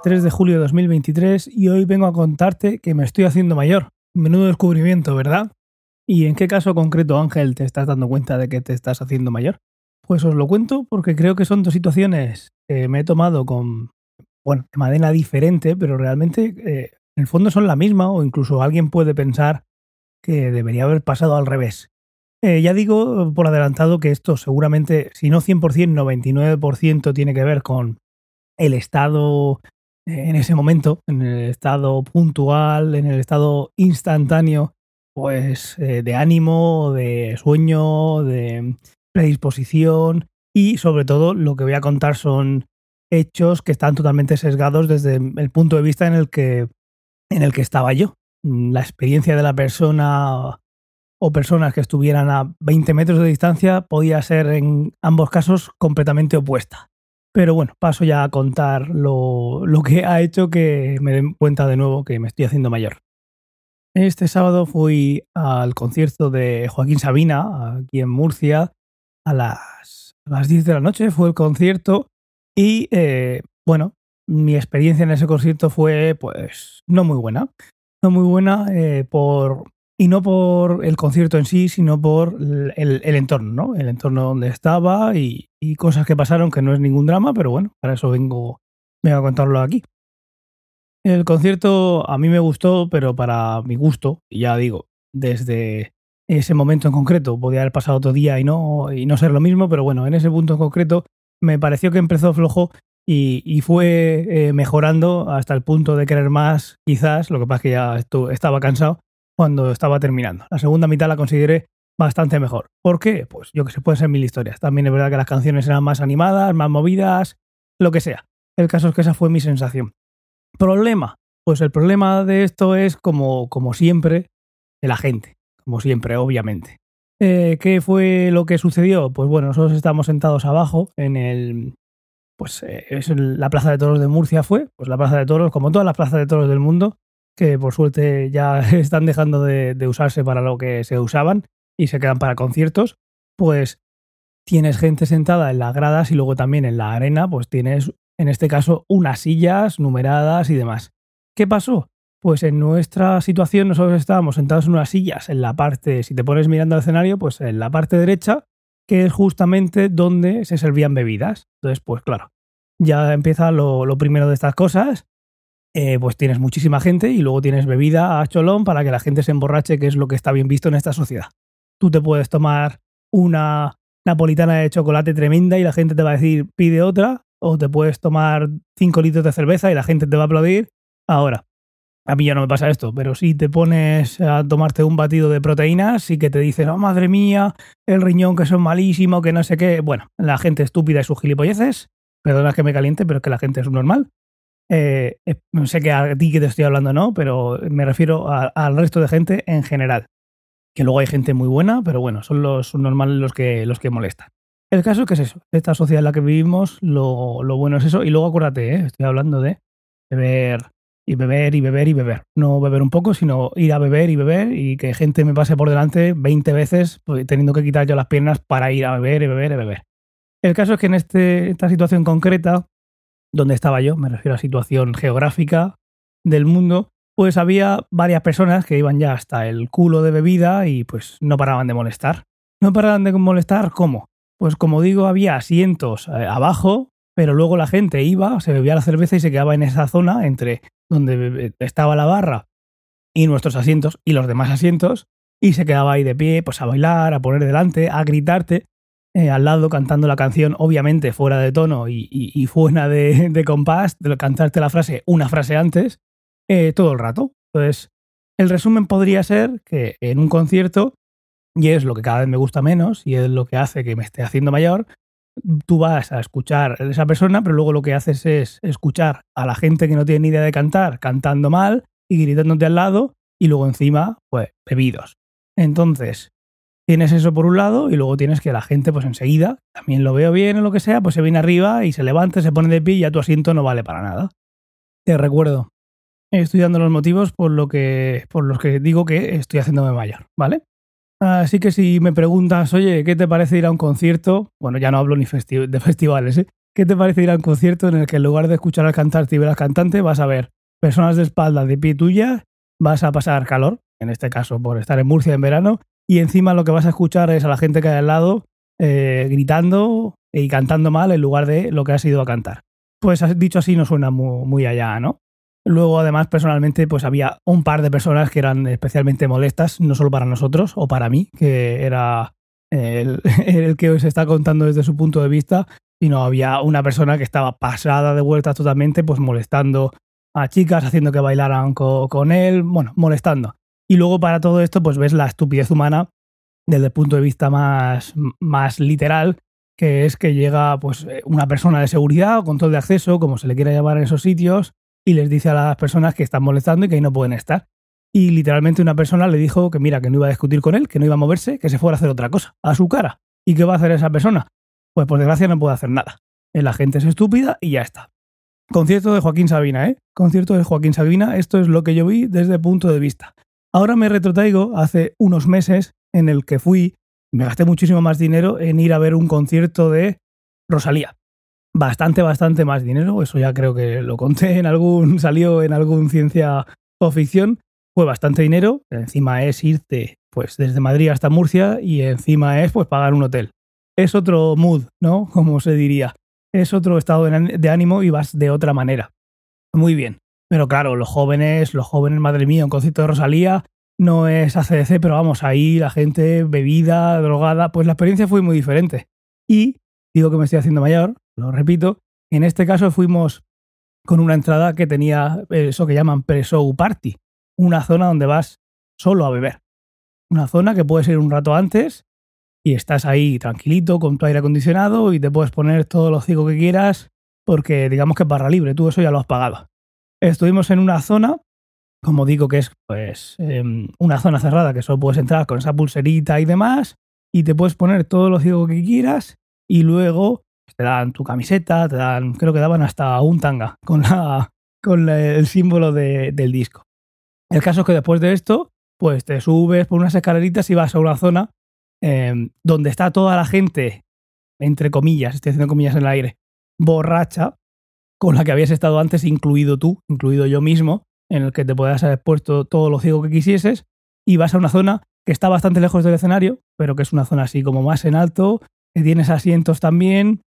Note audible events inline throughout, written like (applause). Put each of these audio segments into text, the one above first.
es 3 de julio de 2023 y hoy vengo a contarte que me estoy haciendo mayor. Menudo descubrimiento, ¿verdad? ¿Y en qué caso concreto, Ángel, te estás dando cuenta de que te estás haciendo mayor? Pues os lo cuento porque creo que son dos situaciones que me he tomado con, bueno, de manera diferente, pero realmente eh, en el fondo son la misma o incluso alguien puede pensar que debería haber pasado al revés. Eh, ya digo por adelantado que esto seguramente, si no 100%, 99% tiene que ver con el estado en ese momento, en el estado puntual, en el estado instantáneo, pues eh, de ánimo, de sueño, de predisposición y sobre todo lo que voy a contar son hechos que están totalmente sesgados desde el punto de vista en el que en el que estaba yo. La experiencia de la persona o personas que estuvieran a 20 metros de distancia podía ser en ambos casos completamente opuesta. Pero bueno, paso ya a contar lo, que ha hecho que me den cuenta de nuevo que me estoy haciendo mayor. Este sábado fui al concierto de Joaquín Sabina, aquí en Murcia, a las, las 10 de la noche fue el concierto y eh, bueno, mi experiencia en ese concierto fue pues no muy buena. No muy buena eh, por y no por el concierto en sí, sino por el, entorno, ¿no? El entorno donde estaba y, cosas que pasaron que no es ningún drama, pero bueno, para eso vengo, vengo a contarlo aquí. El concierto a mí me gustó, pero para mi gusto, ya digo, desde ese momento en concreto, podía haber pasado otro día y no, y no ser lo mismo, pero bueno, en ese punto en concreto me pareció que empezó flojo y, fue eh, mejorando hasta el punto de querer más, quizás, lo que pasa es que ya estaba cansado, cuando estaba terminando. La segunda mitad la consideré bastante mejor. ¿Por qué? Pues yo que sé, pueden ser mil historias. También es verdad que las canciones eran más animadas, más movidas, lo que sea. El caso es que esa fue mi sensación. ¿Problema? Pues el problema de esto es, como, como siempre, de la gente. Como siempre, obviamente. Eh, ¿Qué fue lo que sucedió? Pues bueno, nosotros estamos sentados abajo en el. Pues eh, es la Plaza de Toros de Murcia fue, pues la Plaza de Toros, como todas las plazas de toros del mundo, que por suerte ya (laughs) están dejando de, usarse para lo que se usaban y se quedan para conciertos, pues tienes gente sentada en las gradas y luego también en la arena, pues tienes en este caso unas sillas numeradas y demás. ¿Qué pasó? Pues en nuestra situación nosotros estábamos sentados en unas sillas en la parte, si te pones mirando al escenario, pues en la parte derecha, que es justamente donde se servían bebidas. Entonces, pues claro, ya empieza lo, lo primero de estas cosas, eh, pues tienes muchísima gente y luego tienes bebida a cholón para que la gente se emborrache, que es lo que está bien visto en esta sociedad. Tú te puedes tomar una napolitana de chocolate tremenda y la gente te va a decir pide otra, o te puedes tomar 5 litros de cerveza y la gente te va a aplaudir. Ahora, a mí ya no me pasa esto, pero si te pones a tomarte un batido de proteínas y que te dicen, oh madre mía, el riñón que son malísimo, que no sé qué. Bueno, la gente estúpida y sus gilipolleces, perdona que me caliente, pero es que la gente es normal. Eh, no sé que a ti que te estoy hablando no, pero me refiero al resto de gente en general. Que luego hay gente muy buena, pero bueno, son los normales los que, los que molestan. El caso es que es eso, esta sociedad en la que vivimos, lo, bueno es eso. Y luego acuérdate, ¿eh? estoy hablando de beber y beber y beber y beber. No beber un poco, sino ir a beber y beber y que gente me pase por delante 20 veces pues, teniendo que quitar yo las piernas para ir a beber y beber y beber. El caso es que en este, esta situación concreta donde estaba yo, me refiero a la situación geográfica del mundo, pues había varias personas que iban ya hasta el culo de bebida y pues no paraban de molestar. No paraban de molestar, ¿cómo? Pues como digo, había asientos eh, abajo, pero luego la gente iba, se bebía la cerveza y se quedaba en esa zona entre donde estaba la barra y nuestros asientos y los demás asientos, y se quedaba ahí de pie, pues a bailar, a poner delante, a gritarte, eh, al lado cantando la canción, obviamente fuera de tono y, fuera de, compás, de cantarte la frase una frase antes, eh, todo el rato. Entonces, el resumen podría ser que en un concierto, y es lo que cada vez me gusta menos y es lo que hace que me esté haciendo mayor, tú vas a escuchar a esa persona, pero luego lo que haces es escuchar a la gente que no tiene ni idea de cantar cantando mal y gritándote al lado y luego encima, pues, bebidos. Entonces, Tienes eso por un lado y luego tienes que la gente, pues enseguida, también lo veo bien o lo que sea, pues se viene arriba y se levanta, se pone de pie y ya tu asiento no vale para nada. Te recuerdo, estoy los motivos por, lo que, por los que digo que estoy haciéndome mayor, ¿vale? Así que si me preguntas, oye, ¿qué te parece ir a un concierto? Bueno, ya no hablo ni de festivales, ¿eh? ¿Qué te parece ir a un concierto en el que en lugar de escuchar al cantante y ver al cantante, vas a ver personas de espalda de pie tuya, vas a pasar calor, en este caso por estar en Murcia en verano, y encima lo que vas a escuchar es a la gente que hay al lado eh, gritando y cantando mal en lugar de lo que has ido a cantar. Pues dicho así no suena muy, muy allá, ¿no? Luego, además, personalmente, pues había un par de personas que eran especialmente molestas, no solo para nosotros o para mí, que era el, (laughs) el que os está contando desde su punto de vista, sino había una persona que estaba pasada de vueltas totalmente, pues molestando a chicas, haciendo que bailaran con, él, bueno, molestando. Y luego para todo esto, pues ves la estupidez humana desde el punto de vista más, más literal, que es que llega pues una persona de seguridad o control de acceso, como se le quiera llamar en esos sitios, y les dice a las personas que están molestando y que ahí no pueden estar. Y literalmente una persona le dijo que mira, que no iba a discutir con él, que no iba a moverse, que se fuera a hacer otra cosa, a su cara. ¿Y qué va a hacer esa persona? Pues por desgracia no puede hacer nada. La gente es estúpida y ya está. Concierto de Joaquín Sabina, ¿eh? Concierto de Joaquín Sabina, esto es lo que yo vi desde el punto de vista. Ahora me retrotraigo hace unos meses en el que fui, me gasté muchísimo más dinero en ir a ver un concierto de Rosalía. Bastante, bastante más dinero, eso ya creo que lo conté en algún, (laughs) salió en algún ciencia o ficción, fue bastante dinero, encima es irte pues desde Madrid hasta Murcia y encima es pues pagar un hotel. Es otro mood, ¿no? (laughs) Como se diría. Es otro estado de ánimo y vas de otra manera. Muy bien. Pero claro, los jóvenes, los jóvenes, madre mía, un concierto de Rosalía no es ACDC, pero vamos, ahí la gente bebida, drogada, pues la experiencia fue muy diferente. Y digo que me estoy haciendo mayor, lo repito, en este caso fuimos con una entrada que tenía eso que llaman pre-show party, una zona donde vas solo a beber. Una zona que puedes ir un rato antes y estás ahí tranquilito con tu aire acondicionado y te puedes poner todo lo ciego que quieras porque digamos que es barra libre, tú eso ya lo has pagado. Estuvimos en una zona, como digo que es pues em, una zona cerrada que solo puedes entrar con esa pulserita y demás y te puedes poner todo lo ciego que quieras y luego te dan tu camiseta, te dan, creo que daban hasta un tanga con, la, con el símbolo del disco. El caso es que después de esto, pues te subes por unas escaleritas y vas a una zona em, donde está toda la gente, entre comillas, estoy haciendo comillas en el aire, borracha, con la que habías estado antes, incluido tú, incluido yo mismo, en el que te podías haber puesto todo lo ciego que quisieses, y vas a una zona que está bastante lejos del escenario, pero que es una zona así como más en alto, que tienes asientos también,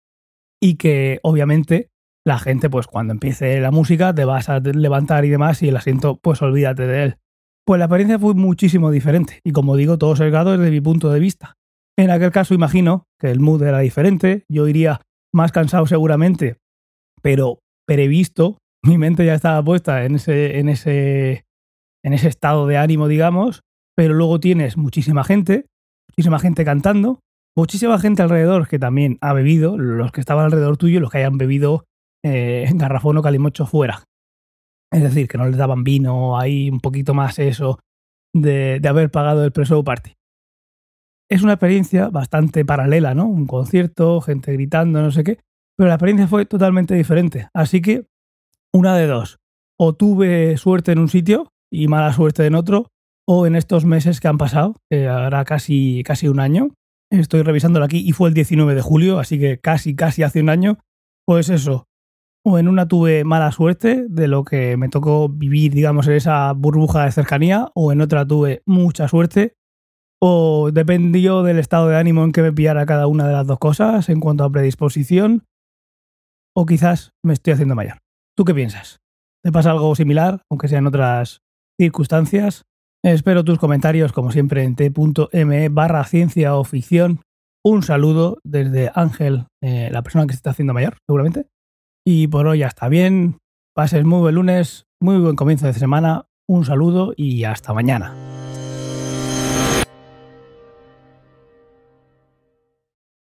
y que obviamente la gente, pues cuando empiece la música, te vas a levantar y demás, y el asiento, pues olvídate de él. Pues la experiencia fue muchísimo diferente, y como digo, todo sesgado desde mi punto de vista. En aquel caso, imagino que el mood era diferente, yo iría más cansado seguramente, pero previsto, (laughs) mi mente ya estaba puesta en ese, en ese, en ese estado de ánimo, digamos, pero luego tienes muchísima gente, muchísima gente cantando, muchísima gente alrededor que también ha bebido, los que estaban alrededor tuyo, los que hayan bebido eh, garrafón o calimocho fuera. Es decir, que no les daban vino, ahí un poquito más eso de, de haber pagado el preso party. Es una experiencia bastante paralela, ¿no? Un concierto, gente gritando, no sé qué, pero la experiencia fue totalmente diferente. Así que, una de dos. O tuve suerte en un sitio y mala suerte en otro, o en estos meses que han pasado, que hará casi, casi un año, estoy revisándolo aquí y fue el 19 de julio, así que casi, casi hace un año, pues eso, o en una tuve mala suerte de lo que me tocó vivir, digamos, en esa burbuja de cercanía, o en otra tuve mucha suerte, o dependió del estado de ánimo en que me pillara cada una de las dos cosas en cuanto a predisposición, o quizás me estoy haciendo mayor. ¿Tú qué piensas? ¿Te pasa algo similar, aunque sea en otras circunstancias? Espero tus comentarios, como siempre, en t.me barra ciencia o ficción. Un saludo desde Ángel, eh, la persona que se está haciendo mayor, seguramente. Y por hoy ya está bien. Pases muy buen lunes, muy buen comienzo de semana. Un saludo y hasta mañana.